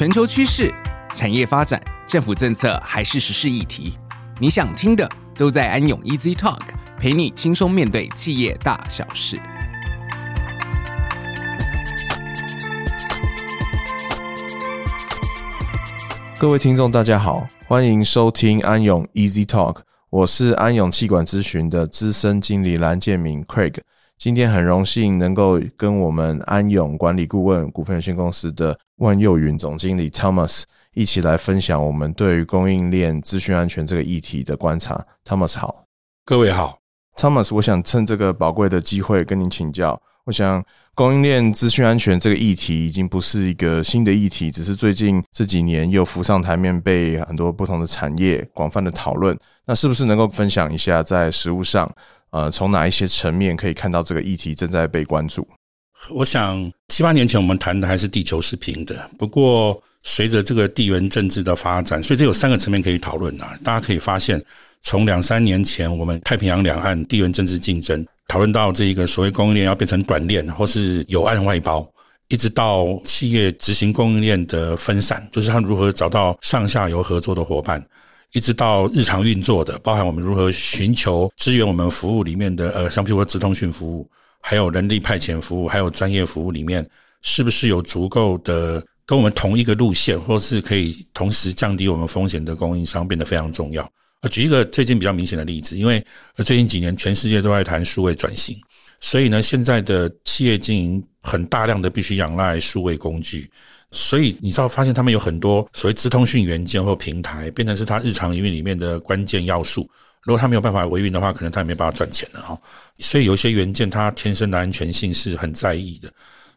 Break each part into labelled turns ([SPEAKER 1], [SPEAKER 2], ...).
[SPEAKER 1] 全球趋势、产业发展、政府政策还是时事议题，你想听的都在安永 Easy Talk，陪你轻松面对企业大小事。
[SPEAKER 2] 各位听众，大家好，欢迎收听安永 Easy Talk，我是安永企管咨询的资深经理蓝建明 Craig。今天很荣幸能够跟我们安永管理顾问股份有限公司的万佑云总经理 Thomas 一起来分享我们对于供应链资讯安全这个议题的观察。Thomas 好，
[SPEAKER 3] 各位好
[SPEAKER 2] ，Thomas，我想趁这个宝贵的机会跟您请教。我想供应链资讯安全这个议题已经不是一个新的议题，只是最近这几年又浮上台面，被很多不同的产业广泛的讨论。那是不是能够分享一下在实务上？呃，从哪一些层面可以看到这个议题正在被关注？
[SPEAKER 3] 我想七八年前我们谈的还是地球是平的，不过随着这个地缘政治的发展，所以这有三个层面可以讨论啊。大家可以发现，从两三年前我们太平洋两岸地缘政治竞争，讨论到这一个所谓供应链要变成短链或是有岸外包，一直到企业执行供应链的分散，就是他如何找到上下游合作的伙伴。一直到日常运作的，包含我们如何寻求支援我们服务里面的，呃，像譬如说直通讯服务，还有人力派遣服务，还有专业服务里面，是不是有足够的跟我们同一个路线，或是可以同时降低我们风险的供应商，变得非常重要。呃，举一个最近比较明显的例子，因为最近几年全世界都在谈数位转型，所以呢，现在的企业经营很大量的必须仰赖数位工具。所以你知道，发现他们有很多所谓资通讯元件或平台，变成是他日常营运里面的关键要素。如果他没有办法维运的话，可能他也没办法赚钱了哈。所以有一些元件，它天生的安全性是很在意的。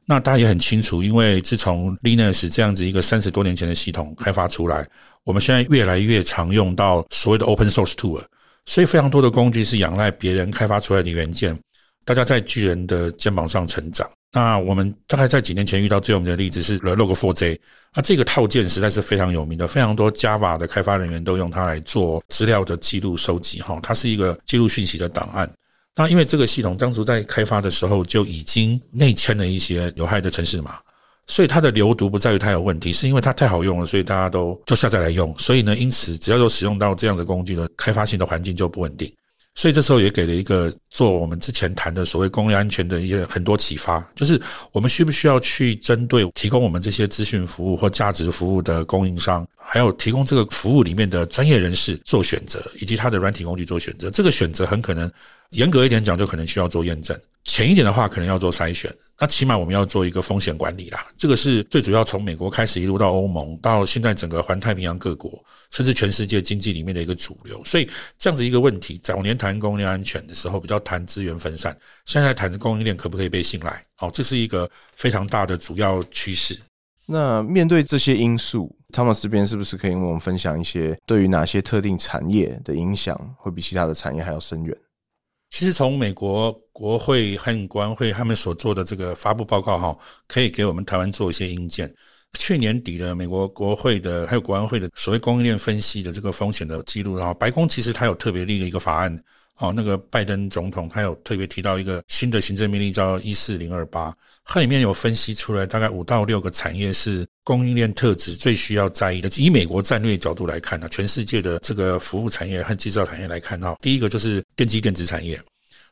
[SPEAKER 3] 那大家也很清楚，因为自从 Linux 这样子一个三十多年前的系统开发出来，我们现在越来越常用到所谓的 Open Source Tool，所以非常多的工具是仰赖别人开发出来的元件，大家在巨人的肩膀上成长。那我们大概在几年前遇到最有名的例子是 Log4j，那这个套件实在是非常有名的，非常多 Java 的开发人员都用它来做资料的记录收集，哈，它是一个记录讯息的档案。那因为这个系统当初在开发的时候就已经内嵌了一些有害的程式码，所以它的流毒不在于它有问题，是因为它太好用了，所以大家都就下载来用。所以呢，因此只要有使用到这样的工具的开发性的环境就不稳定。所以这时候也给了一个做我们之前谈的所谓供应链安全的一些很多启发，就是我们需不需要去针对提供我们这些资讯服务或价值服务的供应商，还有提供这个服务里面的专业人士做选择，以及他的软体工具做选择。这个选择很可能严格一点讲，就可能需要做验证。浅一点的话，可能要做筛选。那起码我们要做一个风险管理啦。这个是最主要，从美国开始一路到欧盟，到现在整个环太平洋各国，甚至全世界经济里面的一个主流。所以这样子一个问题，早年谈供应链安全的时候，比较谈资源分散；现在谈供应链可不可以被信赖？好，这是一个非常大的主要趋势。
[SPEAKER 2] 那面对这些因素他们这边是不是可以跟我们分享一些对于哪些特定产业的影响会比其他的产业还要深远？
[SPEAKER 3] 其实从美国国会和国安会他们所做的这个发布报告哈，可以给我们台湾做一些硬件。去年底的美国国会的还有国安会的所谓供应链分析的这个风险的记录，然后白宫其实它有特别立了一个法案。哦，那个拜登总统他有特别提到一个新的行政命令叫一四零二八，它里面有分析出来大概五到六个产业是供应链特质最需要在意的。以美国战略角度来看呢，全世界的这个服务产业和制造产业来看哈，第一个就是电机电子产业，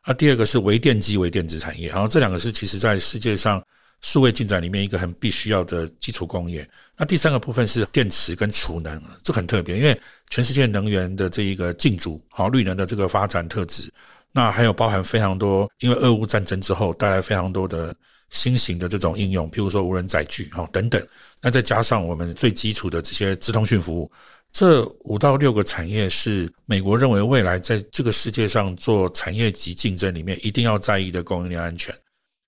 [SPEAKER 3] 啊，第二个是微电机微电子产业，然后这两个是其实在世界上。数位进展里面一个很必须要的基础工业，那第三个部分是电池跟储能，这很特别，因为全世界能源的这一个竞逐，好绿能的这个发展特质，那还有包含非常多，因为俄乌战争之后带来非常多的新型的这种应用，譬如说无人载具，好等等，那再加上我们最基础的这些资通讯服务，这五到六个产业是美国认为未来在这个世界上做产业级竞争里面一定要在意的供应链安全。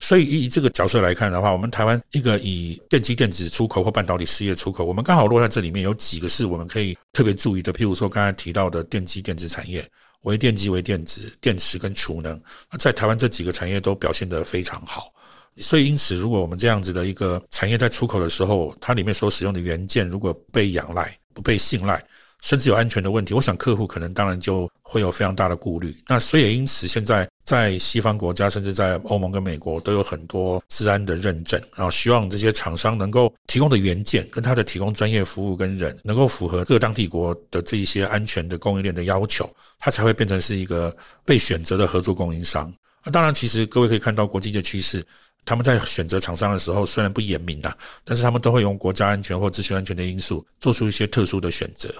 [SPEAKER 3] 所以以这个角色来看的话，我们台湾一个以电机电子出口或半导体事业出口，我们刚好落在这里面，有几个是我们可以特别注意的。譬如说刚才提到的电机电子产业、为电机、为电子、电池跟储能，在台湾这几个产业都表现得非常好。所以因此，如果我们这样子的一个产业在出口的时候，它里面所使用的元件如果被仰赖、不被信赖，甚至有安全的问题，我想客户可能当然就会有非常大的顾虑。那所以因此，现在在西方国家，甚至在欧盟跟美国，都有很多治安的认证，然后希望这些厂商能够提供的原件跟他的提供专业服务跟人，能够符合各当地国的这一些安全的供应链的要求，它才会变成是一个被选择的合作供应商。那当然，其实各位可以看到国际的趋势，他们在选择厂商的时候虽然不严明啊，但是他们都会用国家安全或资讯安全的因素做出一些特殊的选择。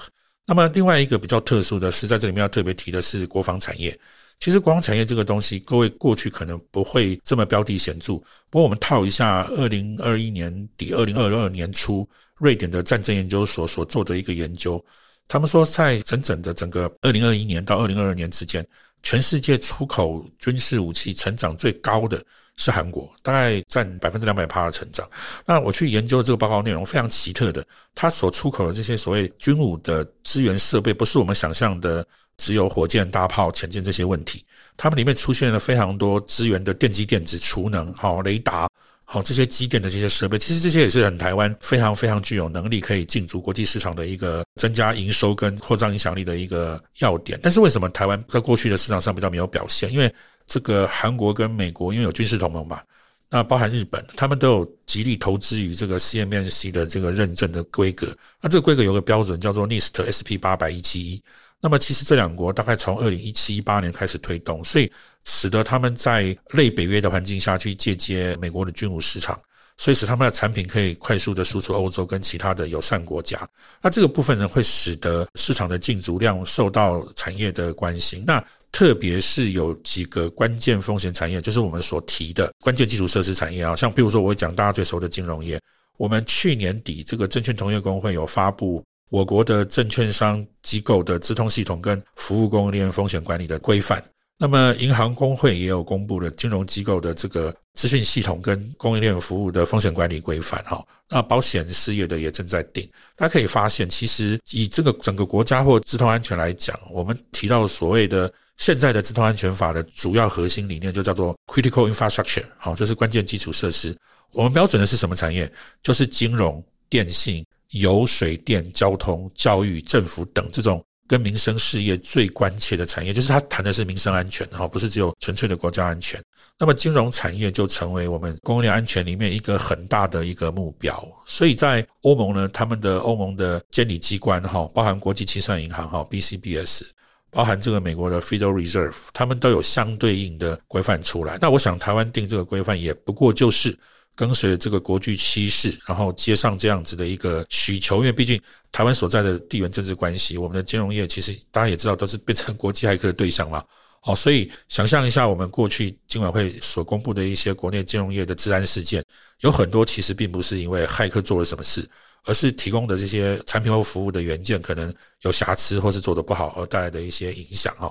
[SPEAKER 3] 那么另外一个比较特殊的是，在这里面要特别提的是国防产业。其实光产业这个东西，各位过去可能不会这么标的显著。不过我们套一下，二零二一年底、二零二二年初，瑞典的战争研究所所做的一个研究，他们说，在整整的整个二零二一年到二零二二年之间，全世界出口军事武器成长最高的是韩国，大概占百分之两百趴的成长。那我去研究这个报告内容，非常奇特的，它所出口的这些所谓军武的资源设备，不是我们想象的。只有火箭、大炮、潜舰这些问题，它们里面出现了非常多资源的电机电子、储能、好雷达、好这些机电的这些设备。其实这些也是很台湾非常非常具有能力可以进驻国际市场的一个增加营收跟扩张影响力的一个要点。但是为什么台湾在过去的市场上比较没有表现？因为这个韩国跟美国因为有军事同盟嘛，那包含日本，他们都有极力投资于这个 CMMC 的这个认证的规格。那这个规格有个标准叫做 NIST SP 八百一七一。那么其实这两国大概从二零一七一八年开始推动，所以使得他们在类北约的环境下去借接美国的军武市场，所以使他们的产品可以快速的输出欧洲跟其他的友善国家。那这个部分呢，会使得市场的进足量受到产业的关心。那特别是有几个关键风险产业，就是我们所提的关键基础设施产业啊，像比如说我会讲大家最熟的金融业。我们去年底这个证券同业公会有发布。我国的证券商机构的资通系统跟服务供应链风险管理的规范，那么银行公会也有公布了金融机构的这个资讯系统跟供应链服务的风险管理规范哈。那保险事业的也正在定。大家可以发现，其实以这个整个国家或资通安全来讲，我们提到所谓的现在的资通安全法的主要核心理念就叫做 critical infrastructure，好，就是关键基础设施。我们标准的是什么产业？就是金融、电信。油水电、交通、教育、政府等这种跟民生事业最关切的产业，就是它谈的是民生安全，哈，不是只有纯粹的国家安全。那么金融产业就成为我们供应链安全里面一个很大的一个目标。所以在欧盟呢，他们的欧盟的监理机关，哈，包含国际清算银行，哈，BCBS，包含这个美国的 Federal Reserve，他们都有相对应的规范出来。那我想台湾定这个规范，也不过就是。跟随着这个国际趋势，然后接上这样子的一个需求，因为毕竟台湾所在的地缘政治关系，我们的金融业其实大家也知道都是变成国际骇客的对象嘛。哦，所以想象一下，我们过去金管会所公布的一些国内金融业的治安事件，有很多其实并不是因为骇客做了什么事，而是提供的这些产品或服务的元件可能有瑕疵或是做得不好而带来的一些影响。哈，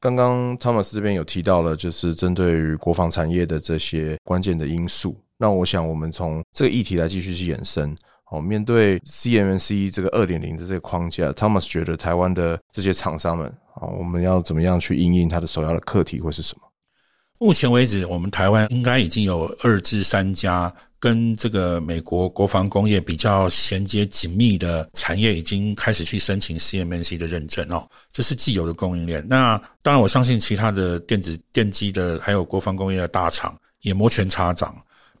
[SPEAKER 2] 刚刚 Thomas 这边有提到了，就是针对于国防产业的这些关键的因素。那我想，我们从这个议题来继续去延伸。哦，面对 CMMC 这个二点零的这个框架，Thomas 觉得台湾的这些厂商们，啊，我们要怎么样去应应它的首要的课题会是什么？
[SPEAKER 3] 目前为止，我们台湾应该已经有二至三家跟这个美国国防工业比较衔接紧密的产业，已经开始去申请 CMMC 的认证哦。这是既有的供应链。那当然，我相信其他的电子电机的还有国防工业的大厂也摩拳擦掌。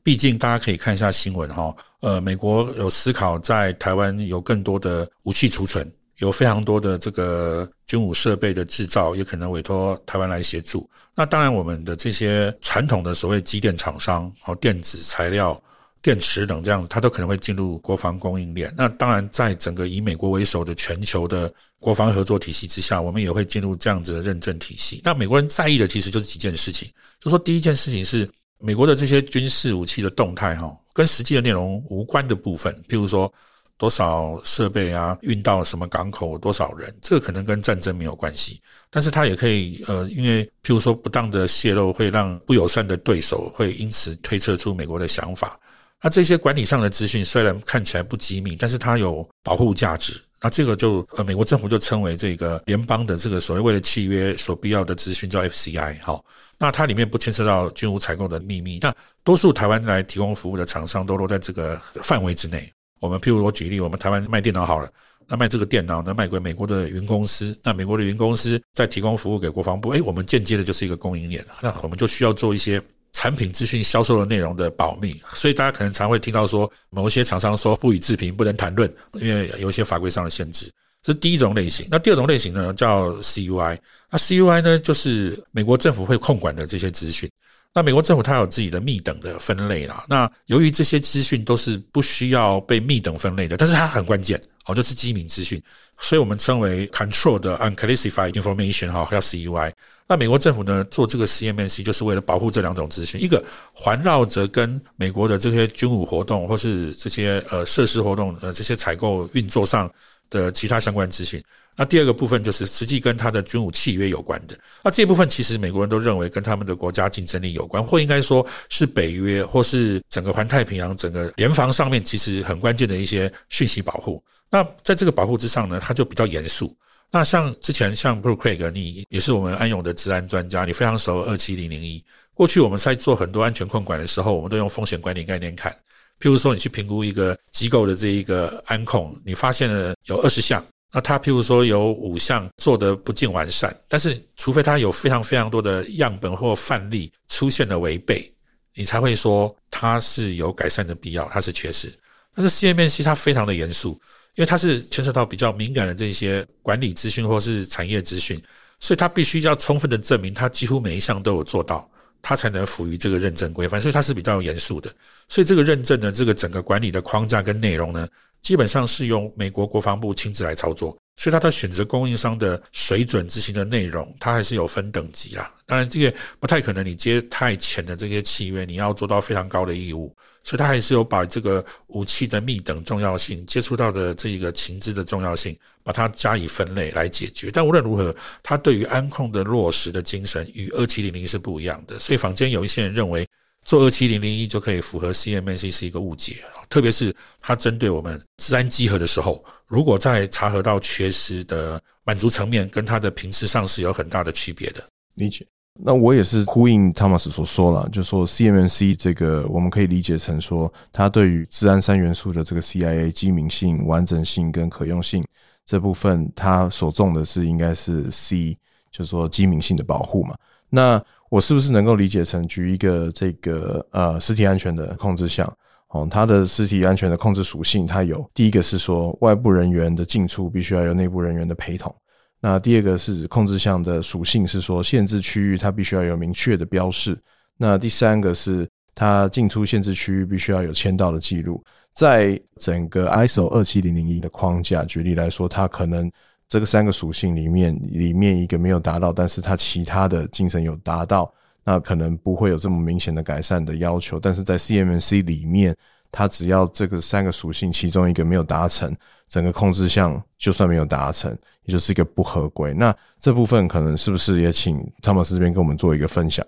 [SPEAKER 3] 毕竟，大家可以看一下新闻哈，呃，美国有思考在台湾有更多的武器储存，有非常多的这个军武设备的制造，也可能委托台湾来协助。那当然，我们的这些传统的所谓机电厂商、和电子材料、电池等这样子，它都可能会进入国防供应链。那当然，在整个以美国为首的全球的国防合作体系之下，我们也会进入这样子的认证体系。那美国人在意的其实就是几件事情，就说第一件事情是。美国的这些军事武器的动态，哈，跟实际的内容无关的部分，譬如说多少设备啊，运到什么港口，多少人，这个可能跟战争没有关系，但是它也可以，呃，因为譬如说不当的泄露，会让不友善的对手会因此推测出美国的想法。那这些管理上的资讯虽然看起来不机密，但是它有保护价值。那这个就呃，美国政府就称为这个联邦的这个所谓为了契约所必要的资讯叫 FCI 好，那它里面不牵涉到军武采购的秘密，那多数台湾来提供服务的厂商都落在这个范围之内。我们譬如我举例，我们台湾卖电脑好了，那卖这个电脑呢，卖给美国的云公司，那美国的云公司再提供服务给国防部，哎，我们间接的就是一个供应链，那我们就需要做一些产品资讯销售的内容的保密，所以大家可能常会听到说，某些厂商说不予置评，不能谈论，因为有一些法规上的限制。这是第一种类型。那第二种类型呢，叫 CUI。那 CUI 呢，就是美国政府会控管的这些资讯。那美国政府它有自己的密等的分类啦。那由于这些资讯都是不需要被密等分类的，但是它很关键哦，就是机密资讯，所以我们称为 Controlled Unclassified Information 哈，叫 CUI。那美国政府呢，做这个 CMMC 就是为了保护这两种资讯，一个环绕着跟美国的这些军武活动或是这些呃设施活动呃这些采购运作上的其他相关资讯，那第二个部分就是实际跟他的军武契约有关的。那这部分其实美国人都认为跟他们的国家竞争力有关，或应该说是北约或是整个环太平洋整个联防上面其实很关键的一些讯息保护。那在这个保护之上呢，它就比较严肃。那像之前像 Bruce Craig，你也是我们安永的治安专家，你非常熟二七零零一。过去我们在做很多安全控管的时候，我们都用风险管理概念看。譬如说，你去评估一个机构的这一个安控，你发现了有二十项，那它譬如说有五项做得不尽完善，但是除非它有非常非常多的样本或范例出现了违背，你才会说它是有改善的必要，它是缺失。但是 CMMC 它非常的严肃，因为它是牵涉到比较敏感的这些管理资讯或是产业资讯，所以它必须要充分的证明它几乎每一项都有做到。它才能符于这个认证规范，所以它是比较严肃的。所以这个认证的这个整个管理的框架跟内容呢，基本上是由美国国防部亲自来操作。所以他在选择供应商的水准执行的内容，它还是有分等级啦。当然，这个不太可能你接太浅的这些契约，你要做到非常高的义务。所以，他还是有把这个武器的密等重要性、接触到的这一个情资的重要性，把它加以分类来解决。但无论如何，它对于安控的落实的精神与二七零零是不一样的。所以，坊间有一些人认为。做二七零零一就可以符合 CMAC 是一个误解，特别是它针对我们治安稽核的时候，如果在查核到缺失的满足层面，跟它的频次上是有很大的区别的。
[SPEAKER 2] 理解。那我也是呼应 Thomas 所说了，就说 CMMC 这个我们可以理解成说，它对于资安三元素的这个 CIA 机敏性、完整性跟可用性这部分，它所重的是应该是 C，就是说机敏性的保护嘛。那我是不是能够理解成举一个这个呃实体安全的控制项哦，它的实体安全的控制属性，它有第一个是说外部人员的进出必须要有内部人员的陪同，那第二个是控制项的属性是说限制区域它必须要有明确的标示，那第三个是它进出限制区域必须要有签到的记录，在整个 ISO 二七零零一的框架，举例来说，它可能。这个三个属性里面，里面一个没有达到，但是它其他的精神有达到，那可能不会有这么明显的改善的要求。但是在 CMC 里面，它只要这个三个属性其中一个没有达成，整个控制项就算没有达成，也就是一个不合规。那这部分可能是不是也请汤姆斯这边跟我们做一个分享？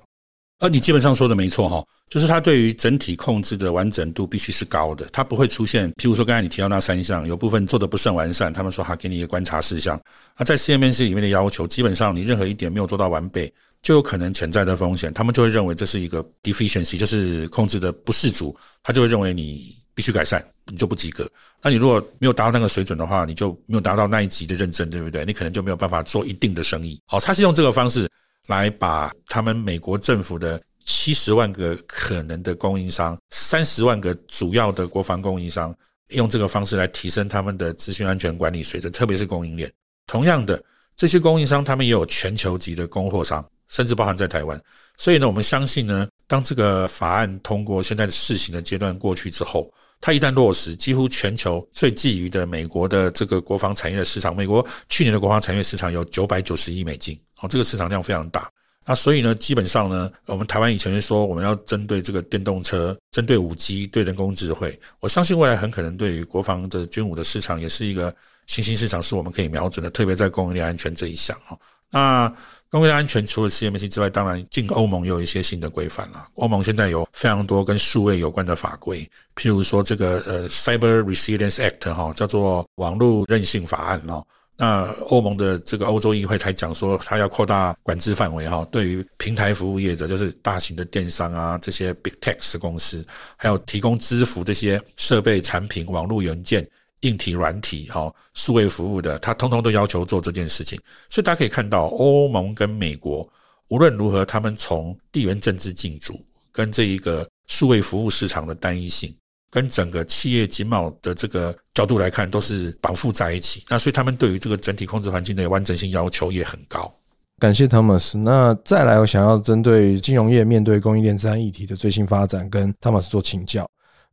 [SPEAKER 3] 啊，你基本上说的没错哈，就是它对于整体控制的完整度必须是高的，它不会出现，譬如说刚才你提到那三项，有部分做的不甚完善，他们说还给你一个观察事项。那在 CMC 里面的要求，基本上你任何一点没有做到完备，就有可能潜在的风险，他们就会认为这是一个 deficiency，就是控制的不适足，他就会认为你必须改善，你就不及格。那你如果没有达到那个水准的话，你就没有达到那一级的认证，对不对？你可能就没有办法做一定的生意。好，他是用这个方式。来把他们美国政府的七十万个可能的供应商，三十万个主要的国防供应商，用这个方式来提升他们的资讯安全管理水准，特别是供应链。同样的，这些供应商他们也有全球级的供货商，甚至包含在台湾。所以呢，我们相信呢，当这个法案通过，现在的试行的阶段过去之后，它一旦落实，几乎全球最觊觎的美国的这个国防产业的市场，美国去年的国防产业市场有九百九十亿美金。哦，这个市场量非常大，那所以呢，基本上呢，我们台湾以前就说我们要针对这个电动车、针对五 G、对人工智慧，我相信未来很可能对于国防的军武的市场也是一个新兴市场，是我们可以瞄准的，特别在供应链安全这一项哈。那供应链安全除了 CMC 之外，当然进欧盟也有一些新的规范了。欧盟现在有非常多跟数位有关的法规，譬如说这个呃 Cyber Resilience Act 哈，叫做网络韧性法案哦。那欧盟的这个欧洲议会才讲说，它要扩大管制范围哈，对于平台服务业者，就是大型的电商啊，这些 Big Tech 公司，还有提供支付这些设备、产品、网络元件、硬体、软体、哈数位服务的，它通通都要求做这件事情。所以大家可以看到，欧盟跟美国无论如何，他们从地缘政治竞逐跟这一个数位服务市场的单一性，跟整个企业经贸的这个角度来看，都是绑缚在一起。那所以他们对于这个整体控制环境的完整性要求也很高。
[SPEAKER 2] 感谢 Thomas。那再来，我想要针对金融业面对供应链资安议题的最新发展，跟 Thomas 做请教。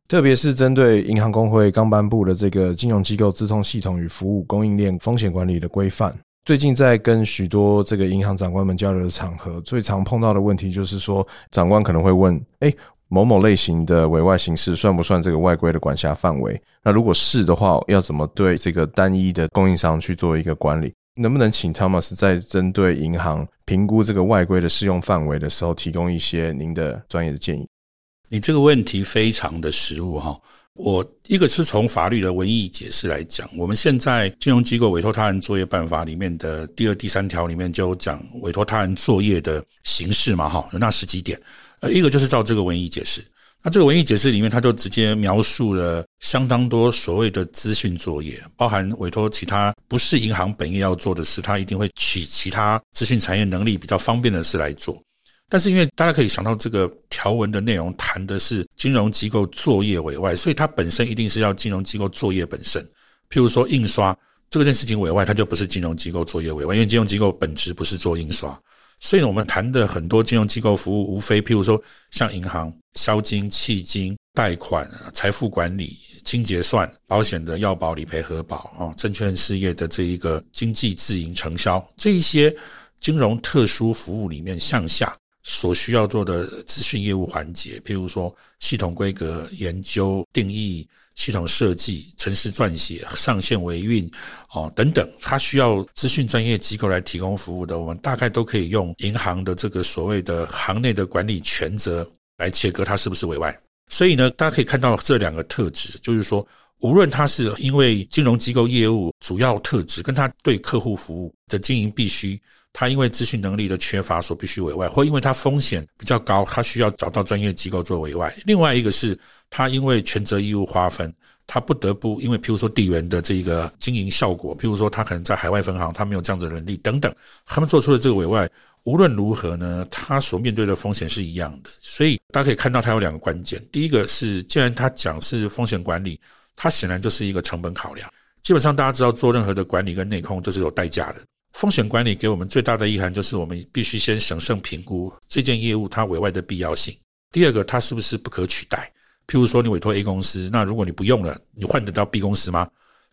[SPEAKER 2] 特别是针对银行工会刚颁布的这个金融机构资通系统与服务供应链风险管理的规范。最近在跟许多这个银行长官们交流的场合，最常碰到的问题就是说，长官可能会问：诶，某某类型的委外形式算不算这个外规的管辖范围？那如果是的话，要怎么对这个单一的供应商去做一个管理？能不能请 Thomas 在针对银行评估这个外规的适用范围的时候，提供一些您的专业的建议？
[SPEAKER 3] 你这个问题非常的实务哈。我一个是从法律的文义解释来讲，我们现在金融机构委托他人作业办法里面的第二、第三条里面就讲委托他人作业的形式嘛哈，有那十几点，呃，一个就是照这个文义解释。那这个文义解释里面，他就直接描述了相当多所谓的资讯作业，包含委托其他不是银行本业要做的事，他一定会取其他资讯产业能力比较方便的事来做。但是因为大家可以想到这个条文的内容谈的是金融机构作业委外，所以它本身一定是要金融机构作业本身。譬如说印刷这件事情委外，它就不是金融机构作业委外，因为金融机构本质不是做印刷。所以，我们谈的很多金融机构服务，无非譬如说像银行、销金、弃金、贷款、财富管理、清结算、保险的要保、理赔核保啊，证券事业的这一个经纪自营承销这一些金融特殊服务里面向下所需要做的资讯业务环节，譬如说系统规格研究、定义。系统设计、程式撰写、上线维运，哦等等，它需要资讯专业机构来提供服务的，我们大概都可以用银行的这个所谓的行内的管理权责来切割它是不是委外。所以呢，大家可以看到这两个特质，就是说，无论它是因为金融机构业务主要特质跟它对客户服务的经营必须，他因为资讯能力的缺乏所必须委外，或因为他风险比较高，他需要找到专业机构做委外。另外一个是。他因为权责义务划分，他不得不因为譬如说地缘的这个经营效果，譬如说他可能在海外分行，他没有这样子的能力等等，他们做出的这个委外，无论如何呢，他所面对的风险是一样的。所以大家可以看到，他有两个关键。第一个是，既然他讲是风险管理，它显然就是一个成本考量。基本上大家知道，做任何的管理跟内控，这是有代价的。风险管理给我们最大的意涵，就是我们必须先审慎评估这件业务它委外的必要性。第二个，它是不是不可取代？譬如说，你委托 A 公司，那如果你不用了，你换得到 B 公司吗？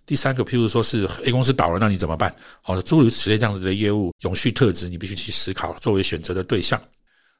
[SPEAKER 3] 第三个，譬如说是 A 公司倒了，那你怎么办？好，诸如此类这样子的业务永续特质，你必须去思考作为选择的对象。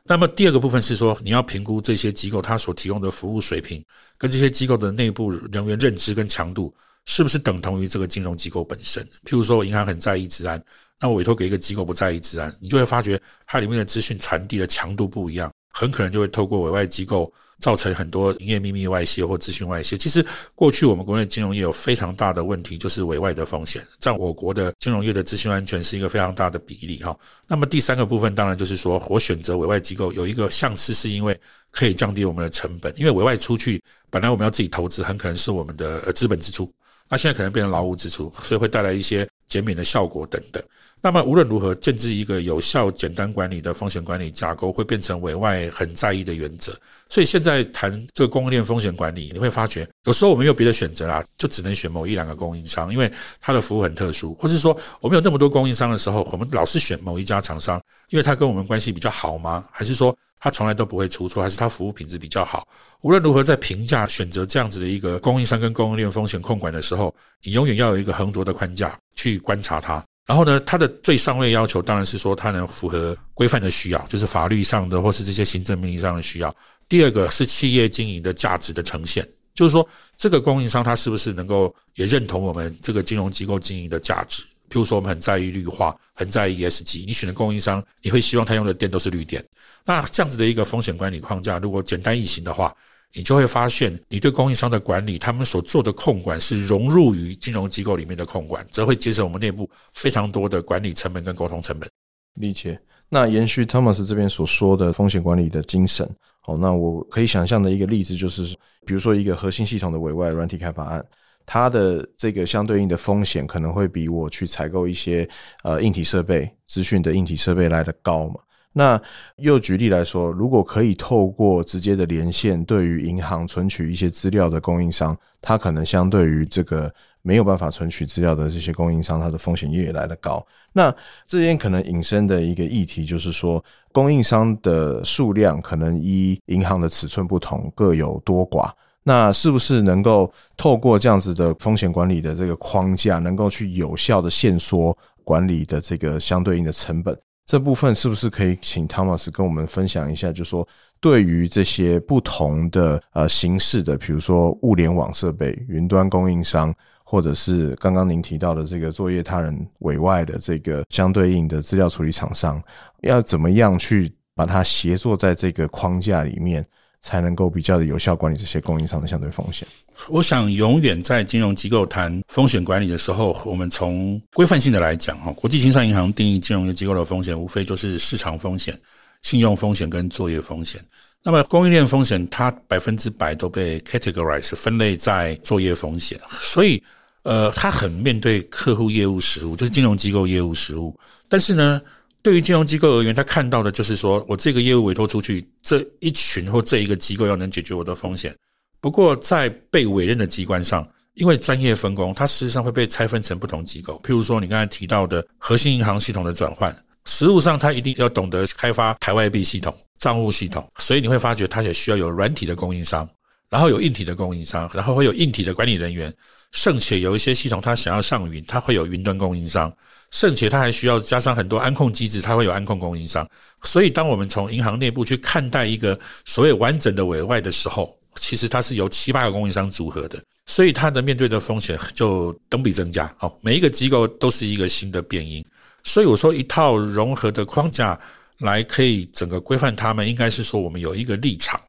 [SPEAKER 3] 那么第二个部分是说，你要评估这些机构它所提供的服务水平，跟这些机构的内部人员认知跟强度，是不是等同于这个金融机构本身？譬如说，银行很在意治安，那我委托给一个机构不在意治安，你就会发觉它里面的资讯传递的强度不一样，很可能就会透过委外机构。造成很多营业秘密外泄或资讯外泄。其实过去我们国内金融业有非常大的问题，就是委外的风险，占我国的金融业的资讯安全是一个非常大的比例哈。那么第三个部分当然就是说我选择委外机构有一个相思，是因为可以降低我们的成本，因为委外出去本来我们要自己投资，很可能是我们的呃资本支出，那现在可能变成劳务支出，所以会带来一些减免的效果等等。那么无论如何，建置一个有效、简单管理的风险管理架构，会变成委外很在意的原则。所以现在谈这个供应链风险管理，你会发觉有时候我们没有别的选择啦，就只能选某一两个供应商，因为它的服务很特殊，或是说我们有那么多供应商的时候，我们老是选某一家厂商，因为他跟我们关系比较好吗？还是说他从来都不会出错？还是他服务品质比较好？无论如何，在评价选择这样子的一个供应商跟供应链风险控管的时候，你永远要有一个横着的框架去观察它。然后呢，它的最上位要求当然是说它能符合规范的需要，就是法律上的或是这些行政命令上的需要。第二个是企业经营的价值的呈现，就是说这个供应商他是不是能够也认同我们这个金融机构经营的价值？譬如说我们很在意绿化，很在意 ESG，你选的供应商，你会希望他用的电都是绿电。那这样子的一个风险管理框架，如果简单易行的话。你就会发现，你对供应商的管理，他们所做的控管是融入于金融机构里面的控管，则会节省我们内部非常多的管理成本跟沟通成本。
[SPEAKER 2] 理解。那延续 Thomas 这边所说的风险管理的精神，好，那我可以想象的一个例子就是，比如说一个核心系统的委外软体开发案，它的这个相对应的风险可能会比我去采购一些呃硬体设备、资讯的硬体设备来得高嘛。那又举例来说，如果可以透过直接的连线，对于银行存取一些资料的供应商，它可能相对于这个没有办法存取资料的这些供应商，它的风险也来得高。那这边可能引申的一个议题就是说，供应商的数量可能依银行的尺寸不同，各有多寡。那是不是能够透过这样子的风险管理的这个框架，能够去有效的限缩管理的这个相对应的成本？这部分是不是可以请 Thomas 跟我们分享一下？就说，对于这些不同的呃形式的，比如说物联网设备、云端供应商，或者是刚刚您提到的这个作业他人委外的这个相对应的资料处理厂商，要怎么样去把它协作在这个框架里面？才能够比较的有效管理这些供应商的相对风险。
[SPEAKER 3] 我想，永远在金融机构谈风险管理的时候，我们从规范性的来讲，哈，国际清算银行定义金融机构的风险，无非就是市场风险、信用风险跟作业风险。那么，供应链风险，它百分之百都被 categorize 分类在作业风险。所以，呃，它很面对客户业务实务，就是金融机构业务实务。但是呢，对于金融机构而言，他看到的就是说，我这个业务委托出去，这一群或这一个机构要能解决我的风险。不过，在被委任的机关上，因为专业分工，它事实上会被拆分成不同机构。譬如说，你刚才提到的核心银行系统的转换，实务上它一定要懂得开发台外币系统、账务系统，所以你会发觉它也需要有软体的供应商，然后有硬体的供应商，然后会有硬体的管理人员，甚且有一些系统它想要上云，它会有云端供应商。甚且它还需要加上很多安控机制，它会有安控供应商。所以，当我们从银行内部去看待一个所谓完整的委外的时候，其实它是由七八个供应商组合的，所以它的面对的风险就等比增加。好，每一个机构都是一个新的变因。所以我说，一套融合的框架来可以整个规范他们，应该是说我们有一个立场，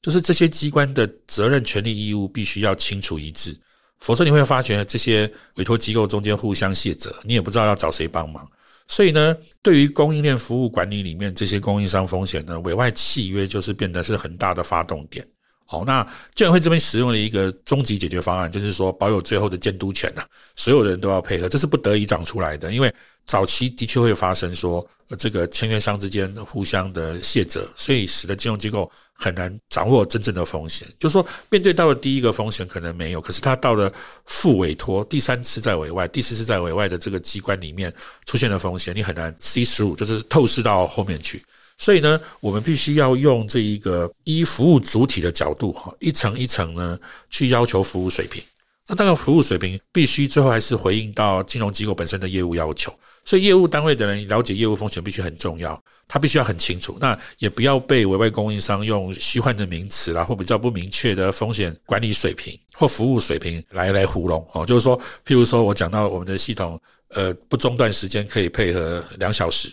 [SPEAKER 3] 就是这些机关的责任、权利、义务必须要清楚一致。否则你会发觉这些委托机构中间互相卸责，你也不知道要找谁帮忙。所以呢，对于供应链服务管理里面这些供应商风险呢，委外契约就是变得是很大的发动点。好，那监委会这边使用了一个终极解决方案，就是说保有最后的监督权呐，所有人都要配合，这是不得已长出来的，因为。早期的确会发生说，这个签约商之间互相的卸责，所以使得金融机构很难掌握真正的风险。就是说，面对到了第一个风险可能没有，可是他到了副委托第三次在委外、第四次在委外的这个机关里面出现了风险，你很难 see through，就是透视到后面去。所以呢，我们必须要用这一个依服务主体的角度，哈，一层一层呢去要求服务水平。那当然服务水平必须最后还是回应到金融机构本身的业务要求。所以业务单位的人了解业务风险必须很重要，他必须要很清楚。那也不要被委外供应商用虚幻的名词啦，或比较不明确的风险管理水平或服务水平来来糊弄哦。就是说，譬如说我讲到我们的系统，呃，不中断时间可以配合两小时。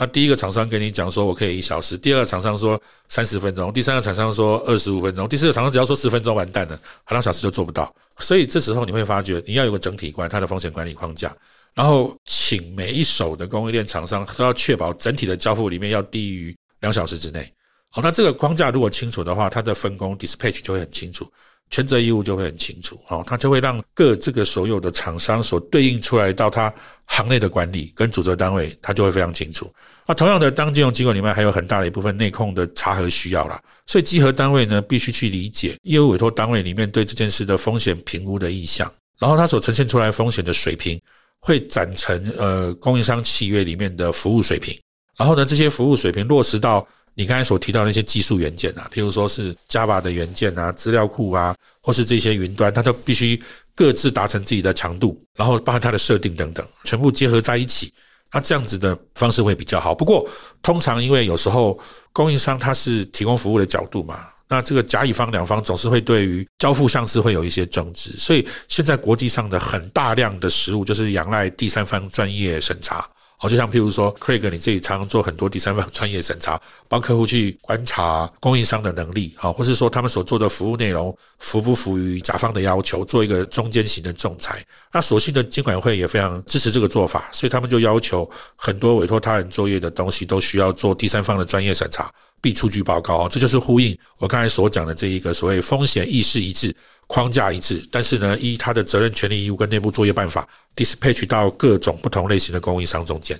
[SPEAKER 3] 那第一个厂商跟你讲说我可以一小时，第二个厂商说三十分钟，第三个厂商说二十五分钟，第四个厂商只要说十分钟完蛋了，两小时就做不到。所以这时候你会发觉，你要有个整体观，它的风险管理框架。然后，请每一手的供应链厂商都要确保整体的交付里面要低于两小时之内。好，那这个框架如果清楚的话，它的分工 dispatch 就会很清楚，权责义务就会很清楚。好，它就会让各这个所有的厂商所对应出来到它行内的管理跟主责单位，它就会非常清楚。那同样的，当金融机构里面还有很大的一部分内控的查核需要啦，所以稽核单位呢必须去理解业务委托单位里面对这件事的风险评估的意向，然后它所呈现出来风险的水平。会展成呃供应商契约里面的服务水平，然后呢，这些服务水平落实到你刚才所提到那些技术元件啊，譬如说是 Java 的元件啊、资料库啊，或是这些云端，它都必须各自达成自己的强度，然后包含它的设定等等，全部结合在一起，那这样子的方式会比较好。不过，通常因为有时候供应商它是提供服务的角度嘛。那这个甲乙方两方总是会对于交付项次会有一些争执，所以现在国际上的很大量的实务就是仰赖第三方专业审查。好，就像譬如说，Craig，你自己常常做很多第三方专业审查，帮客户去观察供应商的能力，好，或是说他们所做的服务内容符不符于甲方的要求，做一个中间型的仲裁。那所幸的监管会也非常支持这个做法，所以他们就要求很多委托他人作业的东西都需要做第三方的专业审查，必出具报告。这就是呼应我刚才所讲的这一个所谓风险意识一致。框架一致，但是呢，依他的责任、权利、义务跟内部作业办法，dispatch 到各种不同类型的供应商中间。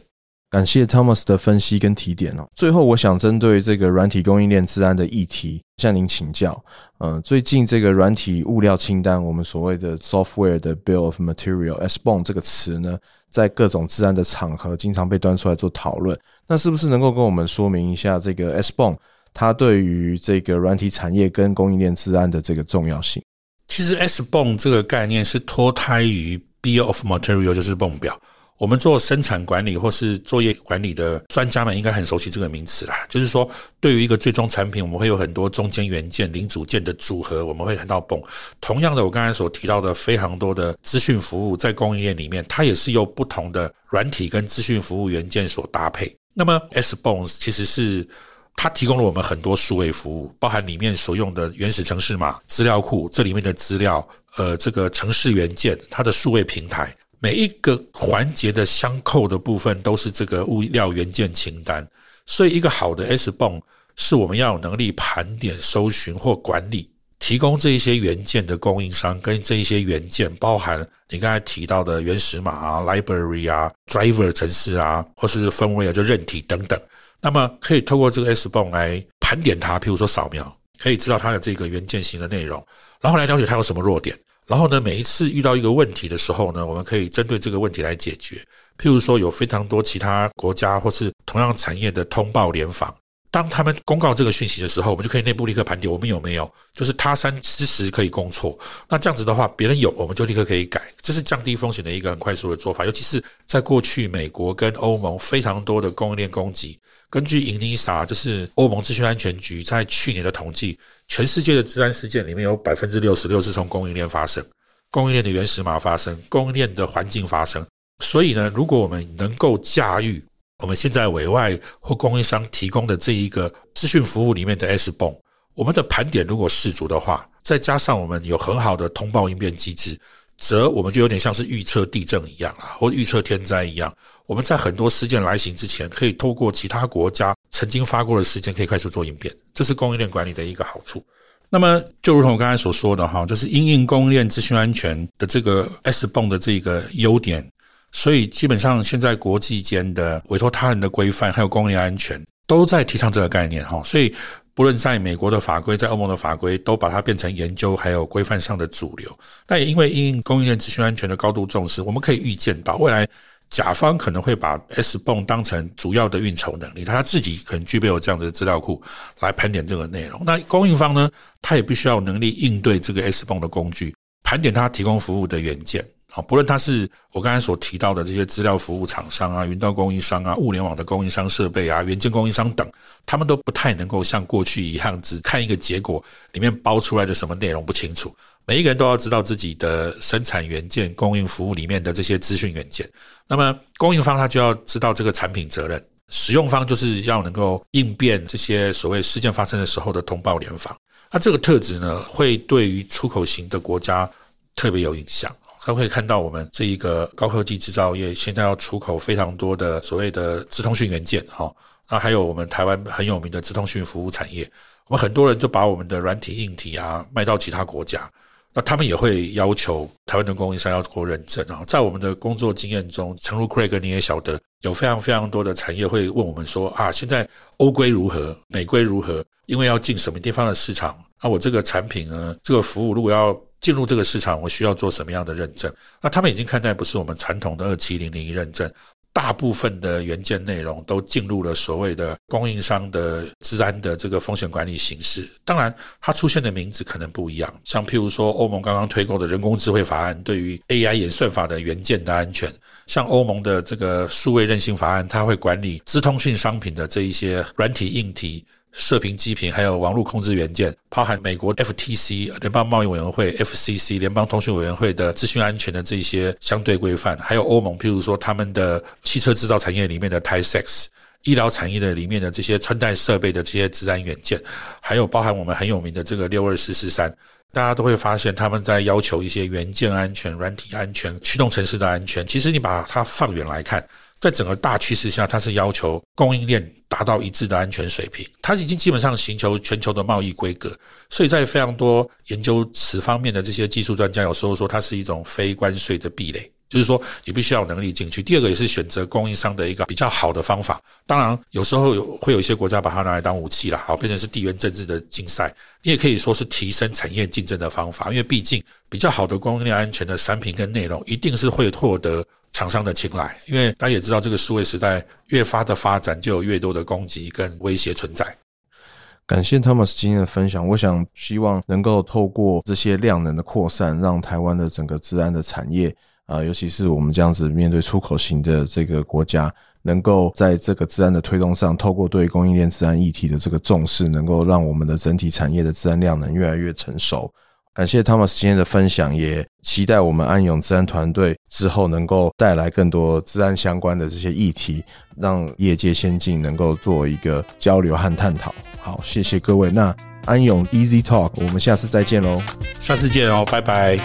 [SPEAKER 2] 感谢 Thomas 的分析跟提点哦。最后，我想针对这个软体供应链治安的议题向您请教。嗯，最近这个软体物料清单，我们所谓的 software 的 bill of material（SBOM） 这个词呢，在各种治安的场合经常被端出来做讨论。那是不是能够跟我们说明一下这个 SBOM 它对于这个软体产业跟供应链治安的这个重要性？
[SPEAKER 3] 其实 SBOM 这个概念是脱胎于 bill of material，就是 BOM 表。我们做生产管理或是作业管理的专家们应该很熟悉这个名词啦。就是说，对于一个最终产品，我们会有很多中间元件、零组件的组合，我们会谈到 BOM。同样的，我刚才所提到的非常多的资讯服务，在供应链里面，它也是由不同的软体跟资讯服务元件所搭配。那么，SBOM 其实是它提供了我们很多数位服务，包含里面所用的原始程式码、资料库，这里面的资料，呃，这个程式元件，它的数位平台。每一个环节的相扣的部分都是这个物料原件清单，所以一个好的 S 泵是我们要有能力盘点、搜寻或管理，提供这一些原件的供应商跟这一些原件，包含你刚才提到的原始码啊、library 啊、driver 程式啊，或是 firmware 就韧体等等。那么可以透过这个 S 泵来盘点它，譬如说扫描，可以知道它的这个原件型的内容，然后来了解它有什么弱点。然后呢，每一次遇到一个问题的时候呢，我们可以针对这个问题来解决。譬如说，有非常多其他国家或是同样产业的通报联访。当他们公告这个讯息的时候，我们就可以内部立刻盘点我们有没有，就是他山之石可以攻错。那这样子的话，别人有，我们就立刻可以改，这是降低风险的一个很快速的做法。尤其是在过去，美国跟欧盟非常多的供应链攻击。根据 ENISA，就是欧盟资讯安全局在去年的统计，全世界的治安事件里面有百分之六十六是从供应链发生，供应链的原始码发生，供应链的环境发生。所以呢，如果我们能够驾驭。我们现在委外或供应商提供的这一个资讯服务里面的 S 泵我们的盘点如果适足的话，再加上我们有很好的通报应变机制，则我们就有点像是预测地震一样啊，或预测天灾一样。我们在很多事件来袭之前，可以透过其他国家曾经发过的事件，可以快速做应变。这是供应链管理的一个好处。那么，就如同我刚才所说的哈，就是因应供应链资讯安全的这个 S 泵的这个优点。所以基本上，现在国际间的委托他人的规范，还有供应链安全，都在提倡这个概念哈。所以，不论在美国的法规，在欧盟的法规，都把它变成研究还有规范上的主流。但也因为因供应链资讯安全的高度重视，我们可以预见到未来甲方可能会把 S 泵当成主要的运筹能力，他自己可能具备有这样的资料库来盘点这个内容。那供应方呢，他也必须要有能力应对这个 S 泵的工具，盘点他提供服务的元件。好，不论他是我刚才所提到的这些资料服务厂商啊、云端供应商啊、物联网的供应商、设备啊、元件供应商等，他们都不太能够像过去一样只看一个结果里面包出来的什么内容不清楚。每一个人都要知道自己的生产元件供应服务里面的这些资讯元件。那么供应方他就要知道这个产品责任，使用方就是要能够应变这些所谓事件发生的时候的通报联访。那这个特质呢，会对于出口型的国家特别有影响。他会看到我们这一个高科技制造业现在要出口非常多的所谓的资通讯元件，哈，那还有我们台湾很有名的资通讯服务产业，我们很多人就把我们的软体、硬体啊卖到其他国家，那他们也会要求台湾的供应商要做认证啊。在我们的工作经验中，诚如 Craig 你也晓得，有非常非常多的产业会问我们说啊，现在欧规如何，美规如何？因为要进什么地方的市场，那我这个产品呢，这个服务如果要进入这个市场，我需要做什么样的认证？那他们已经看待不是我们传统的二七零零一认证，大部分的元件内容都进入了所谓的供应商的治安的这个风险管理形式。当然，它出现的名字可能不一样，像譬如说欧盟刚刚推过的人工智慧法案，对于 AI 演算法的元件的安全；像欧盟的这个数位韧性法案，它会管理资通讯商品的这一些软体、硬体。射频、基频，还有网络控制元件，包含美国 FTC 联邦贸易委员会、FCC 联邦通讯委员会的资讯安全的这些相对规范，还有欧盟，譬如说他们的汽车制造产业里面的 Type 6，医疗产业的里面的这些穿戴设备的这些资安元件，还有包含我们很有名的这个六二四四三，大家都会发现他们在要求一些元件安全、软体安全、驱动程式的安全。其实你把它放远来看。在整个大趋势下，它是要求供应链达到一致的安全水平，它已经基本上寻求全球的贸易规格。所以在非常多研究此方面的这些技术专家，有时候说它是一种非关税的壁垒。就是说，你必须要有能力进去。第二个也是选择供应商的一个比较好的方法。当然，有时候有会有一些国家把它拿来当武器了，好变成是地缘政治的竞赛。你也可以说是提升产业竞争的方法，因为毕竟比较好的供应链安全的产品跟内容，一定是会获得厂商的青睐。因为大家也知道，这个数位时代越发的发展，就有越多的攻击跟威胁存在。
[SPEAKER 2] 感谢 Thomas 今天的分享。我想希望能够透过这些量能的扩散，让台湾的整个治安的产业。啊，尤其是我们这样子面对出口型的这个国家，能够在这个治安的推动上，透过对供应链治安议题的这个重视，能够让我们的整体产业的治安量能越来越成熟。感谢 Thomas 今天的分享，也期待我们安永治安团队之后能够带来更多治安相关的这些议题，让业界先进能够做一个交流和探讨。好，谢谢各位。那安永 Easy Talk，我们下次再见喽，
[SPEAKER 3] 下次见哦，拜拜。